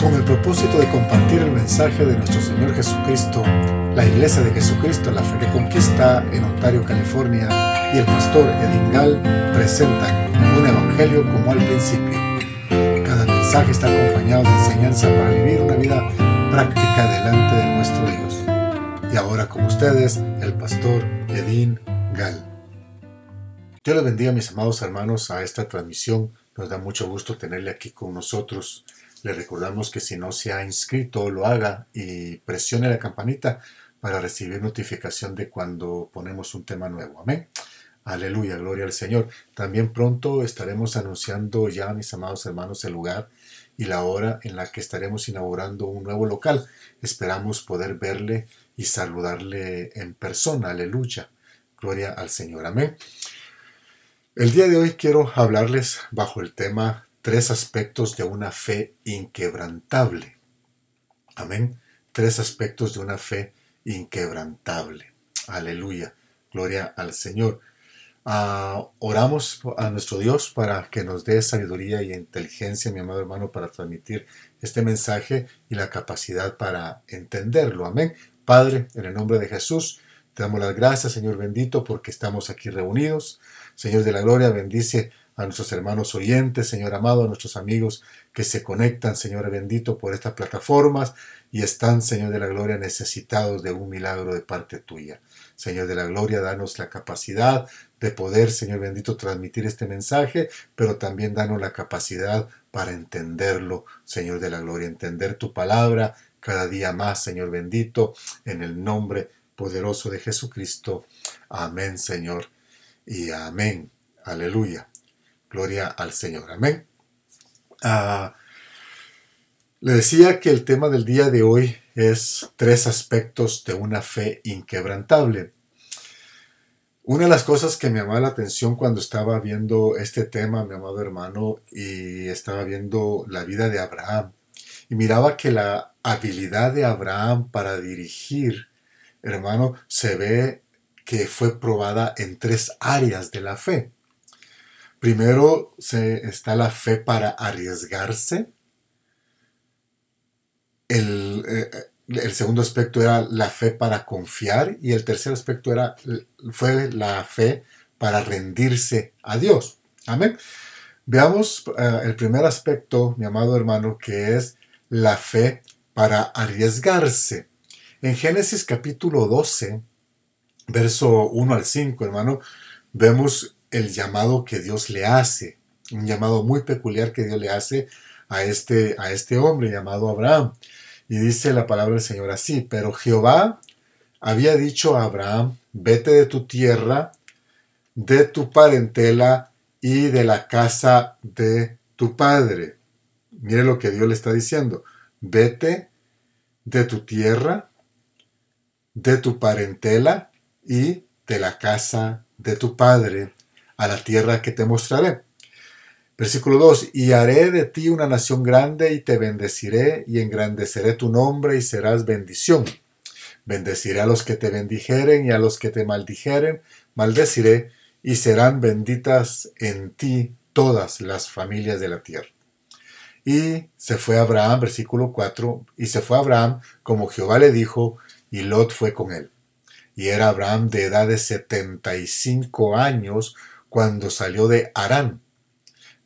Con el propósito de compartir el mensaje de nuestro Señor Jesucristo, la Iglesia de Jesucristo, la Fe que Conquista en Ontario, California, y el pastor Edingal presentan un evangelio como al principio. Cada mensaje está acompañado de enseñanza para vivir una vida práctica delante de nuestro Dios. Y ahora con ustedes, el pastor Edin Gal. Dios les bendiga, mis amados hermanos, a esta transmisión. Nos da mucho gusto tenerle aquí con nosotros. Le recordamos que si no se ha inscrito, lo haga y presione la campanita para recibir notificación de cuando ponemos un tema nuevo. Amén. Aleluya, gloria al Señor. También pronto estaremos anunciando ya, mis amados hermanos, el lugar y la hora en la que estaremos inaugurando un nuevo local. Esperamos poder verle y saludarle en persona. Aleluya. Gloria al Señor. Amén. El día de hoy quiero hablarles bajo el tema tres aspectos de una fe inquebrantable. Amén. Tres aspectos de una fe inquebrantable. Aleluya. Gloria al Señor. Uh, oramos a nuestro Dios para que nos dé sabiduría y inteligencia, mi amado hermano, para transmitir este mensaje y la capacidad para entenderlo. Amén. Padre, en el nombre de Jesús, te damos las gracias, Señor bendito, porque estamos aquí reunidos. Señor de la Gloria, bendice a nuestros hermanos oyentes, Señor amado, a nuestros amigos que se conectan, Señor bendito, por estas plataformas y están, Señor de la Gloria, necesitados de un milagro de parte tuya. Señor de la Gloria, danos la capacidad de poder, Señor bendito, transmitir este mensaje, pero también danos la capacidad para entenderlo, Señor de la Gloria, entender tu palabra cada día más, Señor bendito, en el nombre poderoso de Jesucristo. Amén, Señor, y amén. Aleluya. Gloria al Señor. Amén. Ah, le decía que el tema del día de hoy es tres aspectos de una fe inquebrantable. Una de las cosas que me llamaba la atención cuando estaba viendo este tema, mi amado hermano, y estaba viendo la vida de Abraham, y miraba que la habilidad de Abraham para dirigir, hermano, se ve que fue probada en tres áreas de la fe. Primero se, está la fe para arriesgarse. El, eh, el, segundo aspecto era la fe para confiar y el tercer aspecto era, fue la fe para rendirse a Dios. Amén. Veamos uh, el primer aspecto, mi amado hermano, que es la fe para arriesgarse. En Génesis capítulo 12, verso 1 al 5, hermano, vemos el llamado que Dios le hace, un llamado muy peculiar que Dios le hace a este, a este hombre llamado Abraham. Y dice la palabra del Señor así, pero Jehová había dicho a Abraham, vete de tu tierra, de tu parentela y de la casa de tu padre. Mire lo que Dios le está diciendo, vete de tu tierra, de tu parentela y de la casa de tu padre a la tierra que te mostraré. Versículo 2, y haré de ti una nación grande y te bendeciré y engrandeceré tu nombre y serás bendición. Bendeciré a los que te bendijeren y a los que te maldijeren, maldeciré y serán benditas en ti todas las familias de la tierra. Y se fue Abraham, versículo 4, y se fue Abraham como Jehová le dijo, y Lot fue con él. Y era Abraham de edad de 75 años cuando salió de Arán.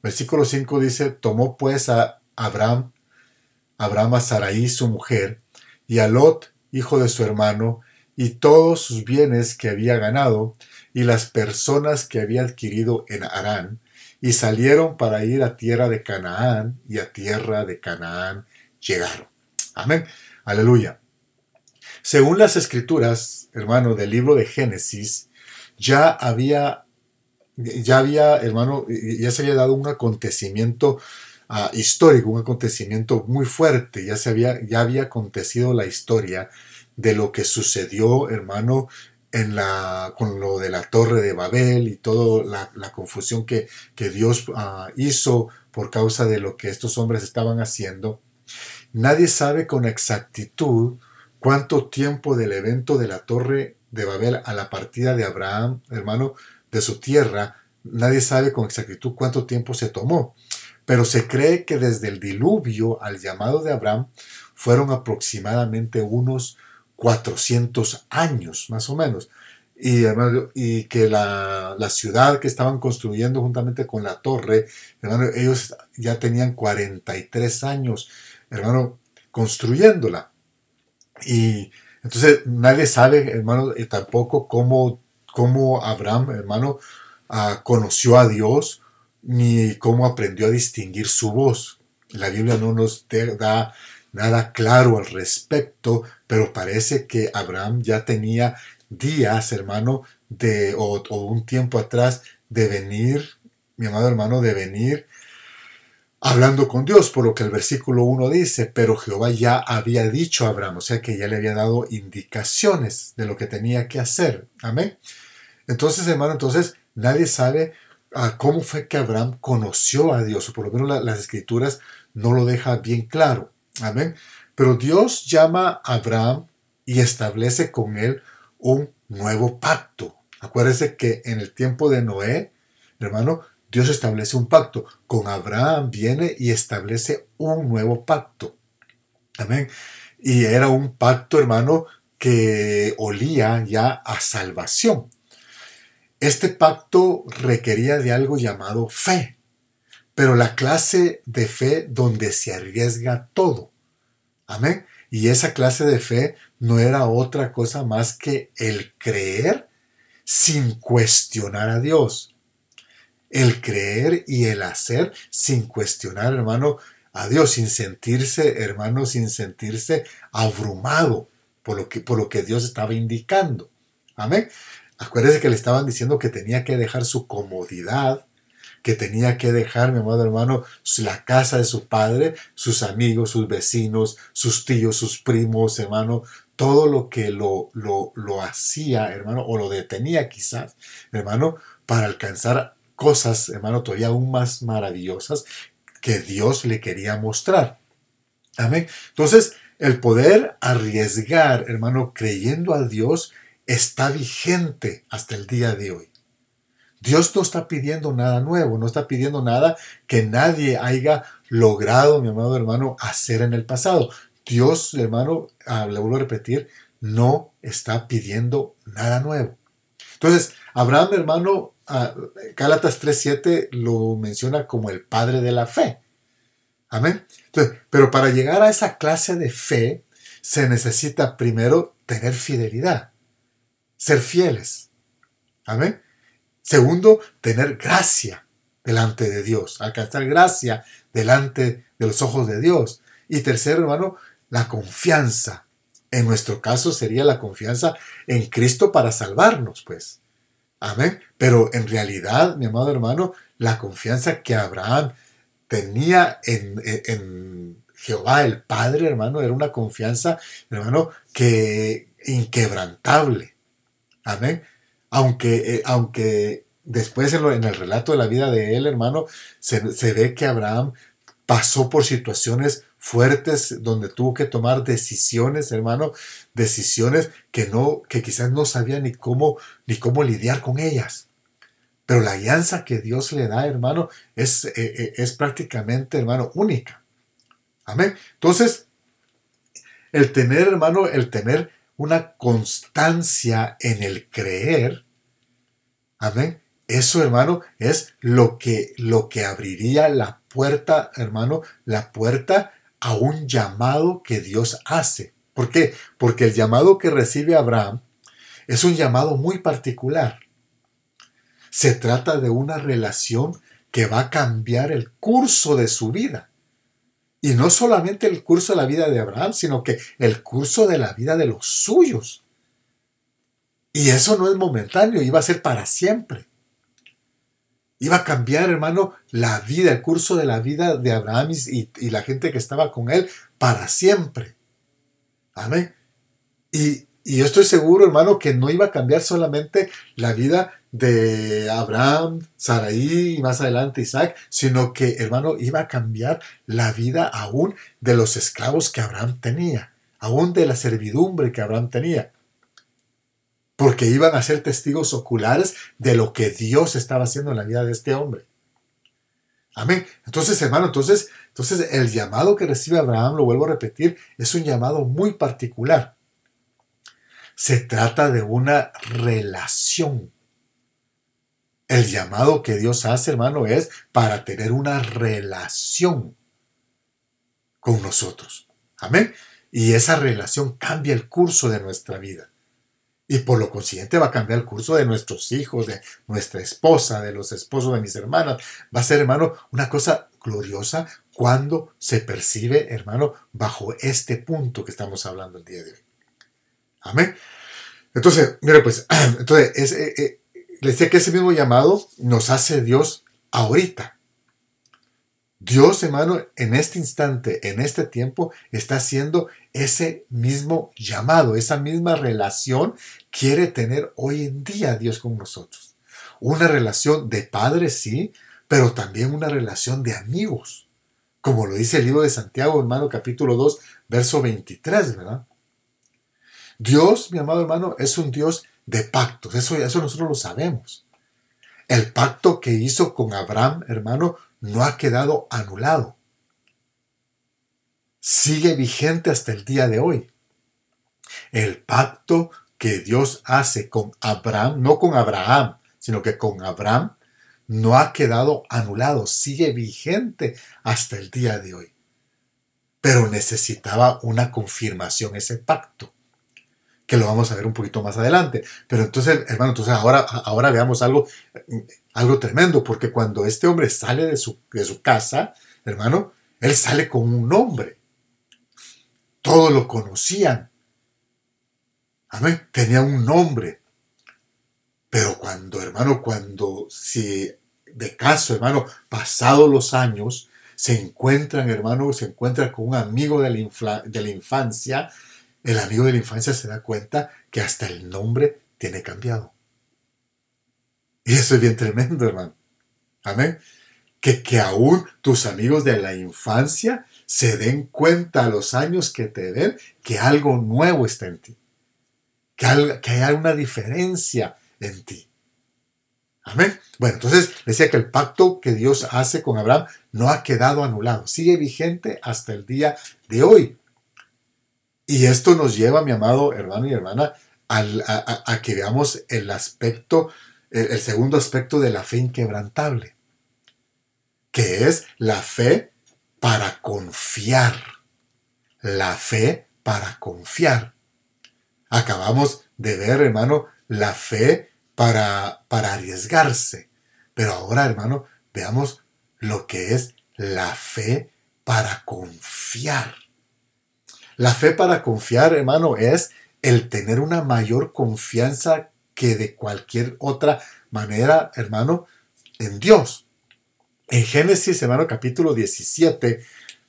Versículo 5 dice, tomó pues a Abraham, Abraham a Sarai su mujer, y a Lot, hijo de su hermano, y todos sus bienes que había ganado, y las personas que había adquirido en Arán, y salieron para ir a tierra de Canaán, y a tierra de Canaán llegaron. Amén. Aleluya. Según las escrituras, hermano, del libro de Génesis, ya había ya había, hermano, ya se había dado un acontecimiento uh, histórico, un acontecimiento muy fuerte, ya, se había, ya había acontecido la historia de lo que sucedió, hermano, en la, con lo de la torre de Babel y toda la, confusión que, que Dios uh, hizo por causa de lo que estos hombres estaban haciendo. Nadie sabe con exactitud cuánto tiempo del evento de la torre de Babel a la partida de Abraham, hermano, de su tierra, nadie sabe con exactitud cuánto tiempo se tomó. pero se cree que desde el diluvio al llamado de Abraham fueron aproximadamente unos 400 años, más o menos. Y, y que la, la, ciudad que estaban construyendo juntamente con la torre, hermano, ellos ya tenían 43 años, hermano, construyéndola. Y entonces nadie sabe, hermano, y tampoco cómo, cómo Abraham, hermano, ah, conoció a Dios, ni cómo aprendió a distinguir su voz. La Biblia no nos da nada claro al respecto, pero parece que Abraham ya tenía días, hermano, de, o, un tiempo atrás, de venir, mi amado hermano, de venir hablando con Dios, por lo que el versículo 1 dice, pero Jehová ya había dicho a Abraham, o sea que ya le había dado indicaciones de lo que tenía que hacer. Amén. Entonces, hermano, entonces nadie sabe ah, cómo fue que Abraham conoció a Dios, o por lo menos las escrituras no lo deja bien claro. Amén. Pero Dios llama a Abraham y establece con él un nuevo pacto. Acuérdese que en el tiempo de Noé, hermano, Dios establece un pacto. Con Abraham viene y establece un nuevo pacto. Amén. Y era un pacto, hermano, que olía ya a salvación. Este pacto requería de algo llamado fe pero la clase de fe donde se arriesga todo. Amén. Y esa clase de fe no era otra cosa más que el creer sin cuestionar a Dios. El creer y el hacer sin cuestionar, hermano, a Dios, sin sentirse, hermano, sin sentirse abrumado por lo que, por lo que Dios estaba indicando. Amén. Acuérdese que le estaban diciendo que tenía que dejar su comodidad, que tenía que dejar, mi amado hermano, la casa de su padre, sus amigos, sus vecinos, sus tíos, sus primos, hermano, todo lo que lo, lo, lo hacía, hermano, o lo detenía quizás, hermano, para alcanzar cosas, hermano, todavía aún más maravillosas que Dios le quería mostrar. Amén. Entonces, el poder arriesgar, hermano, creyendo a Dios, está vigente hasta el día de hoy. Dios no está pidiendo nada nuevo, no está pidiendo nada que nadie haya logrado, mi amado hermano, hacer en el pasado. Dios, hermano, ah, le vuelvo a repetir, no está pidiendo nada nuevo. Entonces, Abraham, hermano, ah, Gálatas 3.7 lo menciona como el padre de la fe. Amén. Entonces, pero para llegar a esa clase de fe, se necesita primero tener fidelidad, ser fieles. Amén. Segundo, tener gracia delante de Dios, alcanzar gracia delante de los ojos de Dios. Y tercero, hermano, la confianza. En nuestro caso sería la confianza en Cristo para salvarnos, pues. Amén. Pero en realidad, mi amado hermano, la confianza que Abraham tenía en, en, Jehová el Padre, hermano, era una confianza, hermano, que inquebrantable. Amén aunque, eh, aunque después en, el relato de la vida de él, hermano, se, ve que Abraham pasó por situaciones fuertes donde tuvo que tomar decisiones, hermano, decisiones que no, que quizás no sabía ni cómo, ni cómo lidiar con ellas. Pero la alianza que Dios le da, hermano, es, eh, eh, es prácticamente, hermano, única. Amén. Entonces, el tener, hermano, el tener una constancia en el creer. Amén. Eso, hermano, es lo que, lo que abriría la puerta, hermano, la puerta a un llamado que Dios hace. ¿Por qué? Porque el llamado que recibe Abraham es un llamado muy particular. Se trata de una relación que va a cambiar el curso de su vida. Y no solamente el curso de la vida de Abraham, sino que el curso de la vida de los suyos. Y eso no es momentáneo, iba a ser para siempre. Iba a cambiar, hermano, la vida, el curso de la vida de Abraham y, la gente que estaba con él para siempre. Amén. Y, y estoy seguro, hermano, que no iba a cambiar solamente la vida de Abraham, Saraí y más adelante Isaac, sino que, hermano, iba a cambiar la vida aún de los esclavos que Abraham tenía, aún de la servidumbre que Abraham tenía. Porque iban a ser testigos oculares de lo que Dios estaba haciendo en la vida de este hombre. Amén. Entonces, hermano, entonces, entonces el llamado que recibe Abraham, lo vuelvo a repetir, es un llamado muy particular. Se trata de una relación. El llamado que Dios hace, hermano, es para tener una relación con nosotros. Amén. Y esa relación cambia el curso de nuestra vida. Y por lo consiguiente va a cambiar el curso de nuestros hijos, de nuestra esposa, de los esposos de mis hermanas. Va a ser, hermano, una cosa gloriosa cuando se percibe, hermano, bajo este punto que estamos hablando el día de hoy. Amén. Entonces, mire, pues, entonces, eh, eh, le decía que ese mismo llamado nos hace Dios ahorita. Dios, hermano, en este instante, en este tiempo, está haciendo ese mismo llamado, esa misma relación quiere tener hoy en día Dios con nosotros. Una relación de padre, sí, pero también una relación de amigos. Como lo dice el libro de Santiago, hermano, capítulo 2, verso 23, ¿verdad? Dios, mi amado hermano, es un Dios de pactos. Eso, eso nosotros lo sabemos. El pacto que hizo con Abraham, hermano, no ha quedado anulado. Sigue vigente hasta el día de hoy. El pacto que Dios hace con Abraham, no con Abraham, sino que con Abraham, no ha quedado anulado, sigue vigente hasta el día de hoy. Pero necesitaba una confirmación ese pacto, que lo vamos a ver un poquito más adelante. Pero entonces, hermano, entonces ahora, ahora veamos algo algo tremendo, porque cuando este hombre sale de su, de su casa, hermano, él sale con un nombre. Todos lo conocían. Amén. Tenía un nombre. Pero cuando, hermano, cuando si de caso, hermano, pasados los años, se encuentran, hermano, se encuentran con un amigo de la, de la infancia, el amigo de la infancia se da cuenta que hasta el nombre tiene cambiado. Y eso es bien tremendo, hermano. Amén. Que, que aún tus amigos de la infancia se den cuenta a los años que te ven que algo nuevo está en ti. Que, que hay una diferencia en ti. Amén. Bueno, entonces decía que el pacto que Dios hace con Abraham no ha quedado anulado, sigue vigente hasta el día de hoy. Y esto nos lleva, mi amado hermano y hermana, a, que veamos el aspecto el segundo aspecto de la fe inquebrantable, que es la fe para confiar. La fe para confiar. Acabamos de ver, hermano, la fe para, para arriesgarse. Pero ahora, hermano, veamos lo que es la fe para confiar. La fe para confiar, hermano, es el tener una mayor confianza que de cualquier otra manera, hermano, en Dios. En Génesis, hermano, capítulo 17,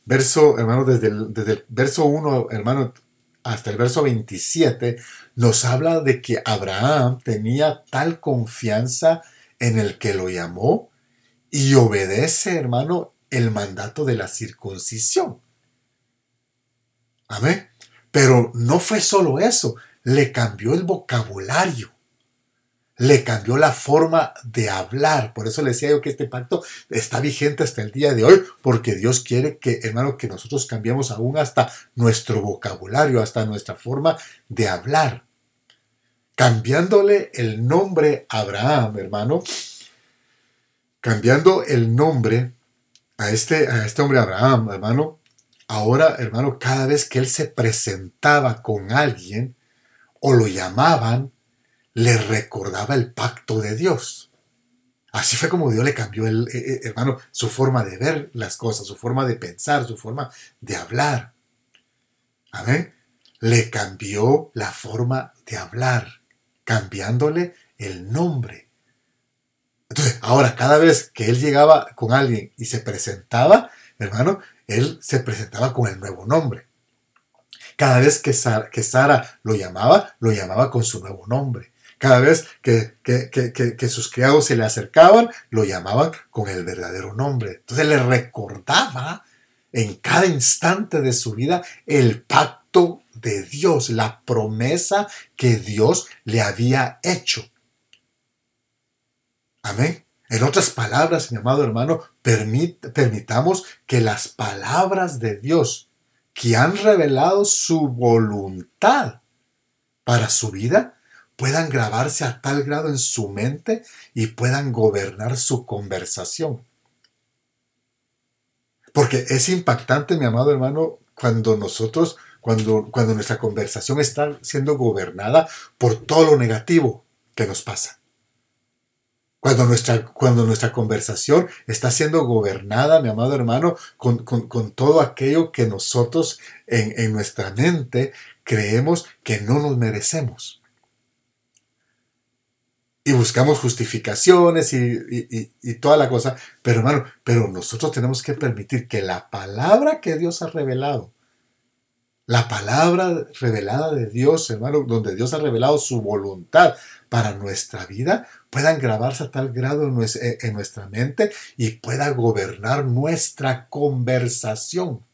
verso, hermano, desde el, desde el verso 1, hermano, hasta el verso 27, nos habla de que Abraham tenía tal confianza en el que lo llamó y obedece, hermano, el mandato de la circuncisión. Amén. Pero no fue solo eso, le cambió el vocabulario le cambió la forma de hablar. Por eso le decía yo que este pacto está vigente hasta el día de hoy, porque Dios quiere que, hermano, que nosotros cambiemos aún hasta nuestro vocabulario, hasta nuestra forma de hablar. Cambiándole el nombre a Abraham, hermano, cambiando el nombre a este, a este hombre Abraham, hermano, ahora, hermano, cada vez que él se presentaba con alguien o lo llamaban, le recordaba el pacto de Dios. Así fue como Dios le cambió, el, eh, eh, hermano, su forma de ver las cosas, su forma de pensar, su forma de hablar. Amén. Le cambió la forma de hablar, cambiándole el nombre. Entonces, ahora, cada vez que él llegaba con alguien y se presentaba, hermano, él se presentaba con el nuevo nombre. Cada vez que Sara lo llamaba, lo llamaba con su nuevo nombre. Cada vez que, que, sus criados se le acercaban, lo llamaban con el verdadero nombre. Entonces le recordaba en cada instante de su vida el pacto de Dios, la promesa que Dios le había hecho. Amén. En otras palabras, mi amado hermano, permitamos que las palabras de Dios que han revelado su voluntad para su vida puedan grabarse a tal grado en su mente y puedan gobernar su conversación. Porque es impactante, mi amado hermano, cuando nosotros, cuando, cuando nuestra conversación está siendo gobernada por todo lo negativo que nos pasa. Cuando nuestra, cuando nuestra conversación está siendo gobernada, mi amado hermano, con, todo aquello que nosotros en, en nuestra mente creemos que no nos merecemos y buscamos justificaciones y, toda la cosa. Pero hermano, pero nosotros tenemos que permitir que la palabra que Dios ha revelado, la palabra revelada de Dios, hermano, donde Dios ha revelado su voluntad para nuestra vida, puedan grabarse a tal grado en en nuestra mente y pueda gobernar nuestra conversación.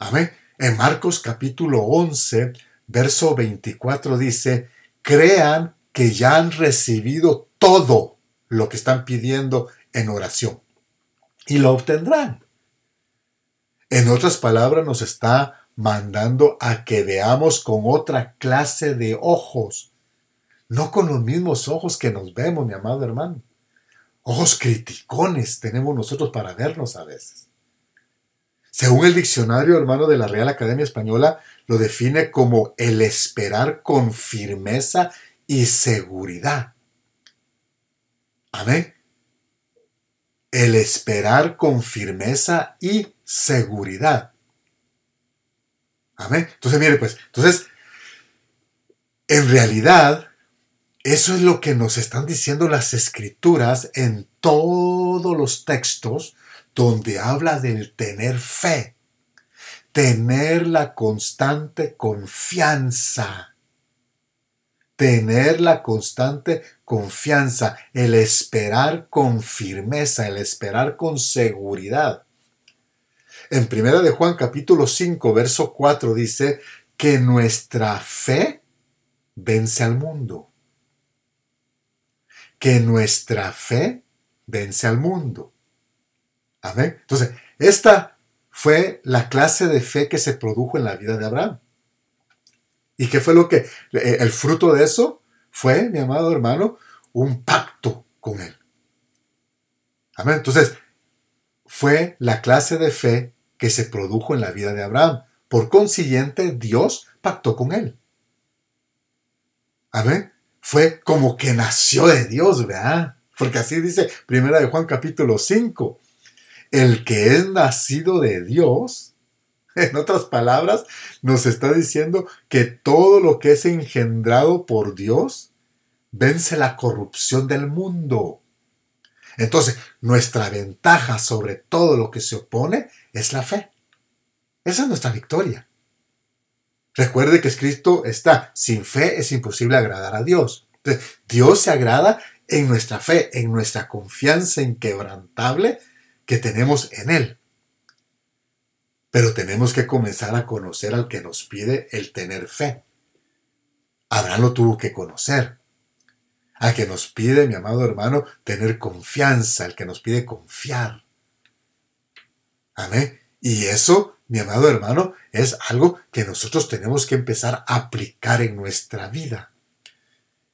Amén. En Marcos capítulo 11, verso 24 dice, crean que ya han recibido todo lo que están pidiendo en oración. Y lo obtendrán. En otras palabras, nos está mandando a que veamos con otra clase de ojos. No con los mismos ojos que nos vemos, mi amado hermano. Ojos criticones tenemos nosotros para vernos a veces. Según el diccionario hermano de la Real Academia Española, lo define como el esperar con firmeza y seguridad. Amén. El esperar con firmeza y seguridad. Amén. Entonces, mire, pues, entonces, en realidad, eso es lo que nos están diciendo las escrituras en todos los textos donde habla del tener fe, tener la constante confianza tener la constante confianza, el esperar con firmeza, el esperar con seguridad. En primera de Juan capítulo 5, verso 4 dice que nuestra fe vence al mundo. Que nuestra fe vence al mundo. Amén. Entonces, esta fue la clase de fe que se produjo en la vida de Abraham. ¿Y qué fue lo que, eh, el fruto de eso fue, mi amado hermano, un pacto con él? Amén. Entonces, fue la clase de fe que se produjo en la vida de Abraham. Por consiguiente, Dios pactó con él. Amén. Fue como que nació de Dios, ¿verdad? Porque así dice Primera de Juan capítulo 5. El que es nacido de Dios, En otras palabras, nos está diciendo que todo lo que es engendrado por Dios vence la corrupción del mundo. Entonces, nuestra ventaja sobre todo lo que se opone es la fe. Esa es nuestra victoria. Recuerde que Cristo está, sin fe es imposible agradar a Dios. Dios se agrada en nuestra fe, en nuestra confianza inquebrantable que tenemos en Él. Pero tenemos que comenzar a conocer al que nos pide el tener fe. Abraham lo tuvo que conocer. Al que nos pide, mi amado hermano, tener confianza, al que nos pide confiar. Amén. Y eso, mi amado hermano, es algo que nosotros tenemos que empezar a aplicar en nuestra vida.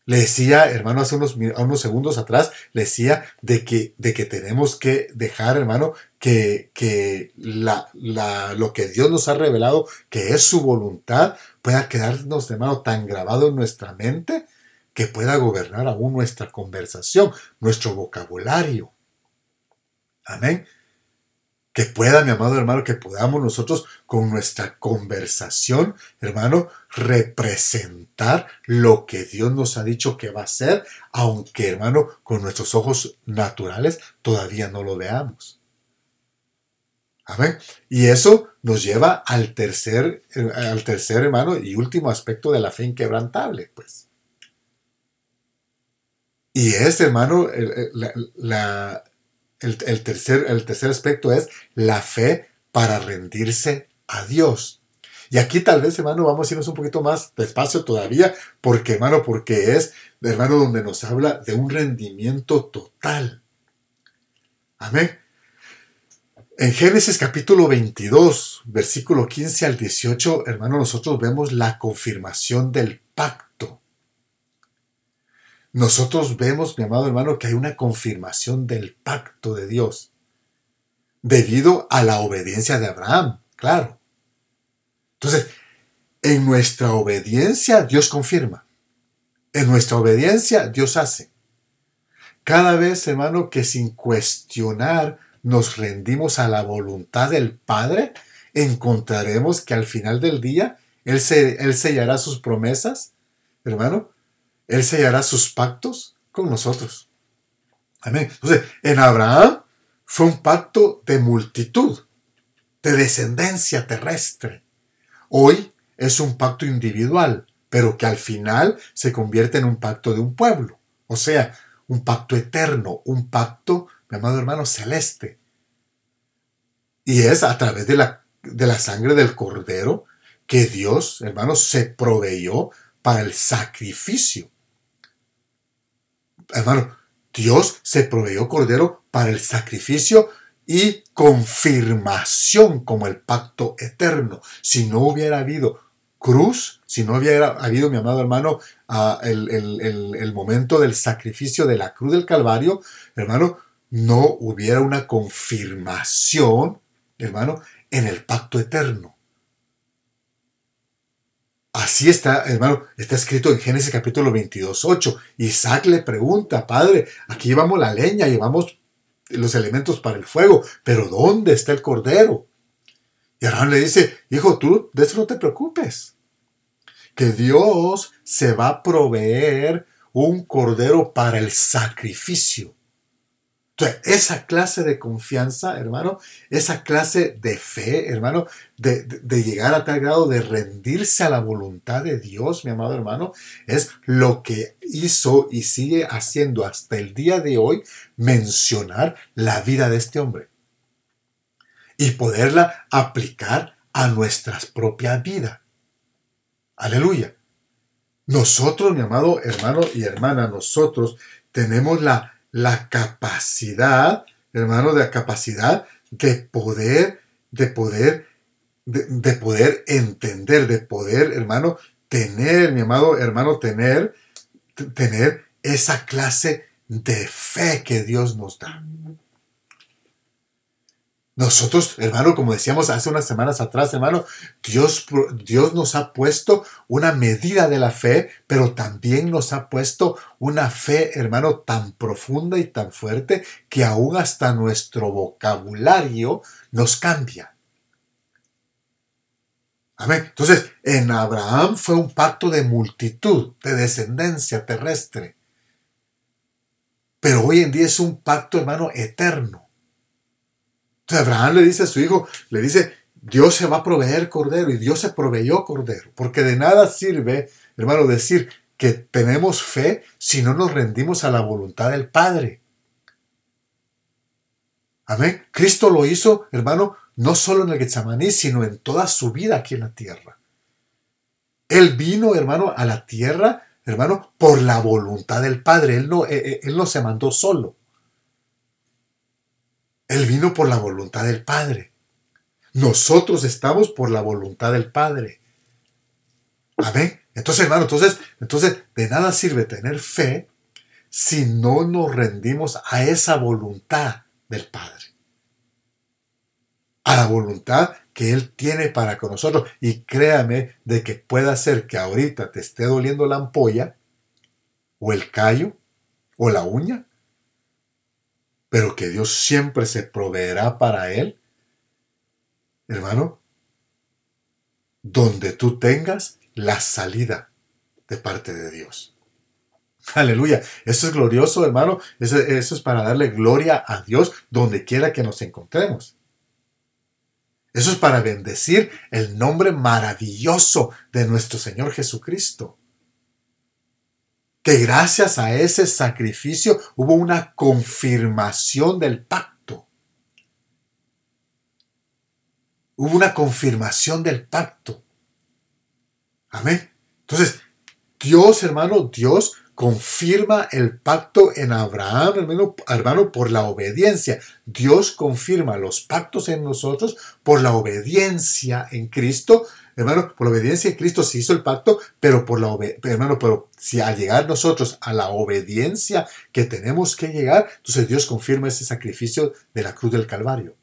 Le decía, hermano, hace unos, segundos atrás, le decía de que, de que tenemos que dejar, hermano, que, que la, la, lo que Dios nos ha revelado, que es su voluntad, pueda quedarnos, hermano, tan grabado en nuestra mente que pueda gobernar aún nuestra conversación, nuestro vocabulario. Amén que pueda, mi amado hermano, que podamos nosotros con nuestra conversación, hermano, representar lo que Dios nos ha dicho que va a ser, aunque, hermano, con nuestros ojos naturales todavía no lo veamos. Amén. Y eso nos lleva al tercer, al tercer, hermano, y último aspecto de la fe inquebrantable, pues. Y es, hermano, la, el, tercer, el tercer aspecto es la fe para rendirse a Dios. Y aquí tal vez, hermano, vamos a irnos un poquito más despacio todavía, porque, hermano, porque es, hermano, donde nos habla de un rendimiento total. Amén. En Génesis capítulo 22, versículo 15 al 18, hermano, nosotros vemos la confirmación del pacto. Nosotros vemos, mi amado hermano, que hay una confirmación del pacto de Dios debido a la obediencia de Abraham, claro. Entonces, en nuestra obediencia Dios confirma. En nuestra obediencia Dios hace. Cada vez, hermano, que sin cuestionar nos rendimos a la voluntad del Padre, encontraremos que al final del día Él, se, él sellará sus promesas, hermano, Él sellará sus pactos con nosotros. Amén. Entonces, en Abraham fue un pacto de multitud, de descendencia terrestre. Hoy es un pacto individual, pero que al final se convierte en un pacto de un pueblo. O sea, un pacto eterno, un pacto mi amado hermano, celeste. Y es a través de la, de la sangre del cordero que Dios, hermano, se proveyó para el sacrificio. Hermano, Dios se proveyó cordero para el sacrificio y confirmación como el pacto eterno. Si no hubiera habido cruz, si no hubiera habido, mi amado hermano, ah, el, el, momento del sacrificio de la cruz del Calvario, hermano, no hubiera una confirmación, hermano, en el pacto eterno. Así está, hermano, está escrito en Génesis capítulo 22, 8. Isaac le pregunta, Padre, aquí llevamos la leña, llevamos los elementos para el fuego, pero ¿dónde está el cordero? Y Abraham le dice, hijo, tú de eso no te preocupes, que Dios se va a proveer un cordero para el sacrificio. Entonces, esa clase de confianza, hermano, esa clase de fe, hermano, de, llegar a tal grado de rendirse a la voluntad de Dios, mi amado hermano, es lo que hizo y sigue haciendo hasta el día de hoy mencionar la vida de este hombre y poderla aplicar a nuestras propias vidas. Aleluya. Nosotros, mi amado hermano y hermana, nosotros tenemos la la capacidad, hermano, de la capacidad de poder, de poder, de, poder entender, de poder, hermano, tener, mi amado hermano, tener, tener esa clase de fe que Dios nos da. Nosotros, hermano, como decíamos hace unas semanas atrás, hermano, Dios, Dios nos ha puesto una medida de la fe, pero también nos ha puesto una fe, hermano, tan profunda y tan fuerte que aún hasta nuestro vocabulario nos cambia. Amén. Entonces, en Abraham fue un pacto de multitud, de descendencia terrestre. Pero hoy en día es un pacto, hermano, eterno Abraham le dice a su hijo, le dice, Dios se va a proveer cordero y Dios se proveyó cordero, porque de nada sirve, hermano, decir que tenemos fe si no nos rendimos a la voluntad del Padre. Amén. Cristo lo hizo, hermano, no solo en el Getsemaní, sino en toda su vida aquí en la tierra. Él vino, hermano, a la tierra, hermano, por la voluntad del Padre. Él no, eh, eh, él no se mandó solo. Él vino por la voluntad del Padre. Nosotros estamos por la voluntad del Padre. Amén. Entonces, hermano, entonces, entonces de nada sirve tener fe si no nos rendimos a esa voluntad del Padre. A la voluntad que Él tiene para con nosotros. Y créame de que pueda ser que ahorita te esté doliendo la ampolla, o el callo, o la uña, pero que Dios siempre se proveerá para él, hermano, donde tú tengas la salida de parte de Dios. Aleluya. Eso es glorioso, hermano. Eso, eso, es para darle gloria a Dios donde quiera que nos encontremos. Eso es para bendecir el nombre maravilloso de nuestro Señor Jesucristo gracias a ese sacrificio hubo una confirmación del pacto. Hubo una confirmación del pacto. Amén. Entonces, Dios, hermano, Dios confirma el pacto en Abraham, hermano, hermano, por la obediencia. Dios confirma los pactos en nosotros por la obediencia en Cristo. Hermano, por la obediencia en Cristo se hizo el pacto, pero por la hermano, pero si al llegar nosotros a la obediencia que tenemos que llegar, entonces Dios confirma ese sacrificio de la cruz del Calvario.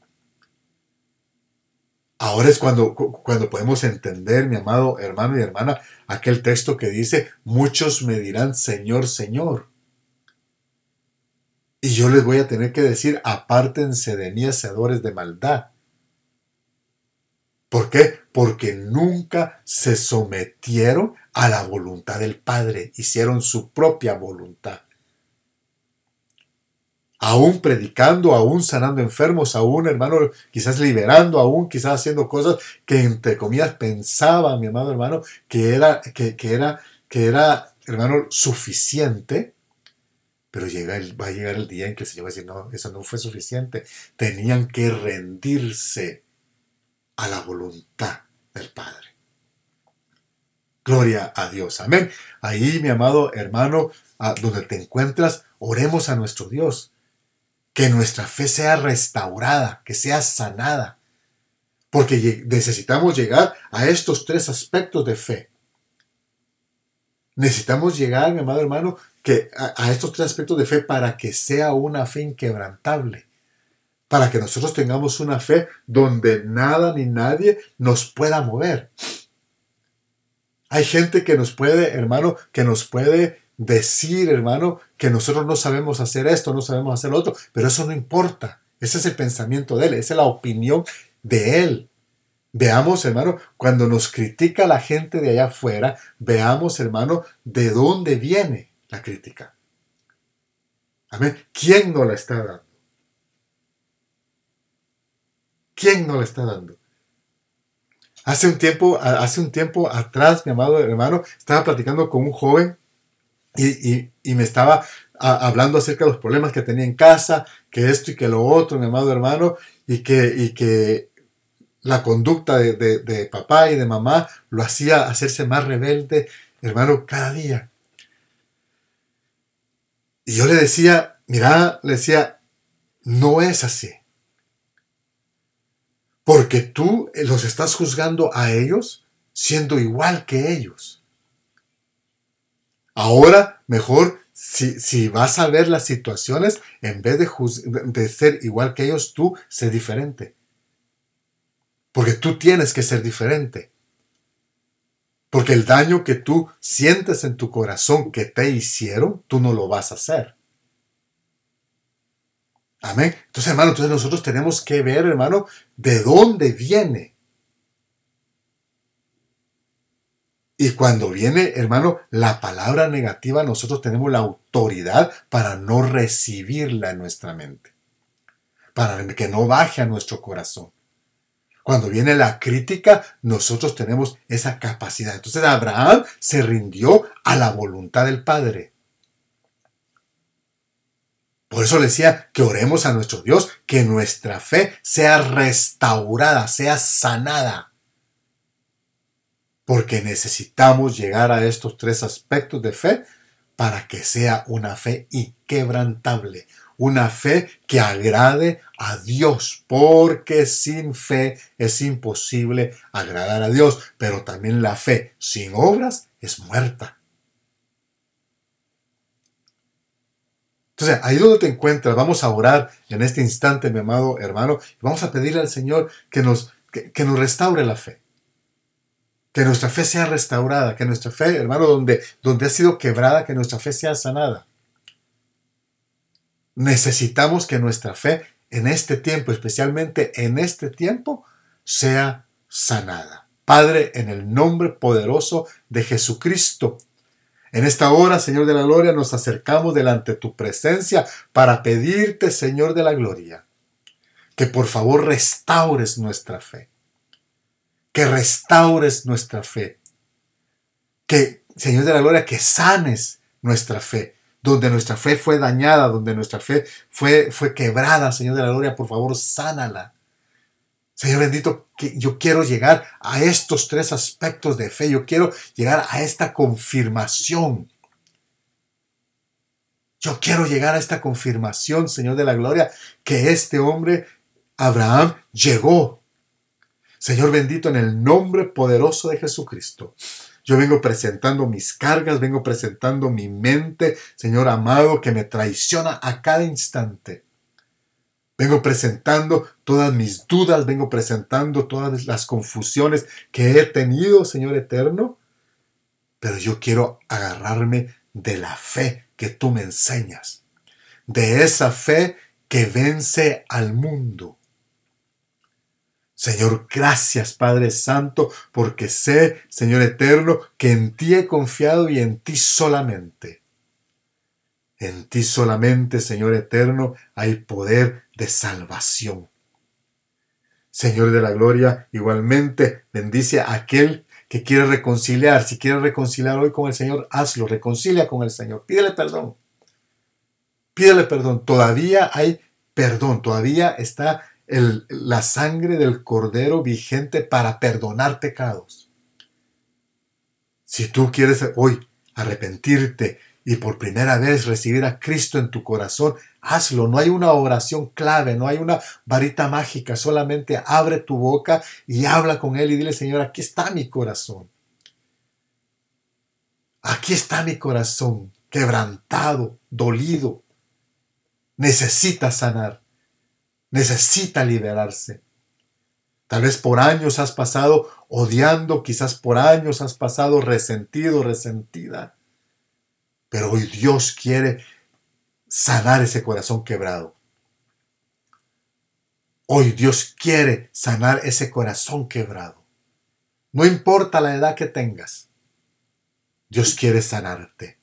Ahora es cuando, cuando podemos entender, mi amado hermano y hermana, aquel texto que dice, muchos me dirán, Señor, Señor. Y yo les voy a tener que decir, apártense de mí, hacedores de maldad. ¿Por qué? Porque nunca se sometieron a la voluntad del Padre, hicieron su propia voluntad aún predicando, aún sanando enfermos, aún, hermano, quizás liberando, aún quizás haciendo cosas que entre comillas pensaba mi amado hermano que era, que, era, que era, hermano, suficiente. Pero llega va a llegar el día en que el Señor va a decir, no, eso no fue suficiente. Tenían que rendirse a la voluntad del Padre. Gloria a Dios. Amén. Ahí, mi amado hermano, donde te encuentras, oremos a nuestro Dios que nuestra fe sea restaurada, que sea sanada. Porque necesitamos llegar a estos tres aspectos de fe. Necesitamos llegar, mi amado hermano, que a, estos tres aspectos de fe para que sea una fe inquebrantable. Para que nosotros tengamos una fe donde nada ni nadie nos pueda mover. Hay gente que nos puede, hermano, que nos puede decir, hermano, que nosotros no sabemos hacer esto, no sabemos hacer lo otro, pero eso no importa. Ese es el pensamiento de él, esa es la opinión de él. Veamos, hermano, cuando nos critica la gente de allá afuera, veamos, hermano, de dónde viene la crítica. Amén. ¿Quién nos la está dando? ¿Quién nos la está dando? Hace un tiempo, hace un tiempo atrás, mi amado hermano, estaba platicando con un joven y, me estaba hablando acerca de los problemas que tenía en casa, que esto y que lo otro, mi amado hermano, y que, y que la conducta de, de, papá y de mamá lo hacía hacerse más rebelde, hermano, cada día. Y yo le decía, mira, le decía, no es así. Porque tú los estás juzgando a ellos siendo igual que ellos. Ahora, mejor, si, vas a ver las situaciones, en vez de, de ser igual que ellos, tú sé diferente. Porque tú tienes que ser diferente. Porque el daño que tú sientes en tu corazón que te hicieron, tú no lo vas a hacer. Amén. Entonces, hermano, entonces nosotros tenemos que ver, hermano, de dónde viene Y cuando viene, hermano, la palabra negativa, nosotros tenemos la autoridad para no recibirla en nuestra mente, para que no baje a nuestro corazón. Cuando viene la crítica, nosotros tenemos esa capacidad. Entonces Abraham se rindió a la voluntad del Padre. Por eso le decía que oremos a nuestro Dios, que nuestra fe sea restaurada, sea sanada porque necesitamos llegar a estos tres aspectos de fe para que sea una fe inquebrantable, una fe que agrade a Dios, porque sin fe es imposible agradar a Dios, pero también la fe sin obras es muerta. Entonces, ahí donde te encuentras, vamos a orar en este instante, mi amado hermano, y vamos a pedirle al Señor que nos, que nos restaure la fe que nuestra fe sea restaurada, que nuestra fe, hermano, donde, donde ha sido quebrada, que nuestra fe sea sanada. Necesitamos que nuestra fe en este tiempo, especialmente en este tiempo, sea sanada. Padre, en el nombre poderoso de Jesucristo, en esta hora, Señor de la Gloria, nos acercamos delante de tu presencia para pedirte, Señor de la Gloria, que por favor restaures nuestra fe que restaures nuestra fe. Que, Señor de la Gloria, que sanes nuestra fe. Donde nuestra fe fue dañada, donde nuestra fe fue, fue quebrada, Señor de la Gloria, por favor, sánala. Señor bendito, que yo quiero llegar a estos tres aspectos de fe. Yo quiero llegar a esta confirmación Yo quiero llegar a esta confirmación, Señor de la Gloria, que este hombre, Abraham, llegó. Señor bendito, en el nombre poderoso de Jesucristo. Yo vengo presentando mis cargas, vengo presentando mi mente, Señor amado, que me traiciona a cada instante. Vengo presentando todas mis dudas, vengo presentando todas las confusiones que he tenido, Señor eterno. Pero yo quiero agarrarme de la fe que tú me enseñas, de esa fe que vence al mundo. Señor, gracias Padre Santo, porque sé, Señor Eterno, que en ti he confiado y en ti solamente. En ti solamente, Señor Eterno, hay poder de salvación. Señor de la Gloria, igualmente bendice a aquel que quiere reconciliar. Si quiere reconciliar hoy con el Señor, hazlo, reconcilia con el Señor. Pídele perdón. Pídele perdón. Todavía hay perdón, todavía está la sangre del Cordero vigente para perdonar pecados. Si tú quieres hoy arrepentirte y por primera vez recibir a Cristo en tu corazón, hazlo. No hay una oración clave, no hay una varita mágica. Solamente abre tu boca y habla con Él y dile, Señor, aquí está mi corazón. Aquí está mi corazón, quebrantado, dolido. Necesita sanar necesita liberarse. Tal vez por años has pasado odiando, quizás por años has pasado resentido, resentida. Pero hoy Dios quiere sanar ese corazón quebrado. Hoy Dios quiere sanar ese corazón quebrado. No importa la edad que tengas, Dios quiere sanarte.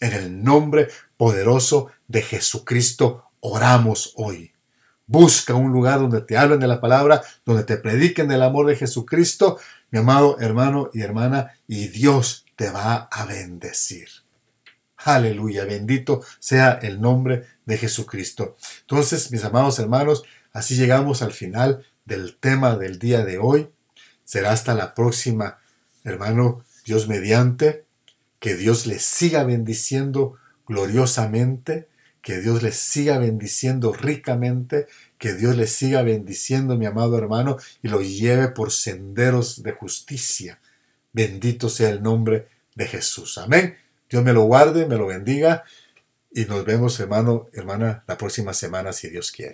En el nombre poderoso de Jesucristo oramos hoy. Busca un lugar donde te hablen de la palabra, donde te prediquen del amor de Jesucristo, mi amado hermano y hermana, y Dios te va a bendecir. Aleluya, bendito sea el nombre de Jesucristo. Entonces, mis amados hermanos, así llegamos al final del tema del día de hoy. Será hasta la próxima, hermano, Dios mediante, que Dios les siga bendiciendo gloriosamente que Dios les siga bendiciendo ricamente, que Dios les siga bendiciendo, mi amado hermano, y lo lleve por senderos de justicia. Bendito sea el nombre de Jesús. Amén. Dios me lo guarde, me lo bendiga, y nos vemos, hermano, hermana, la próxima semana, si Dios quiere.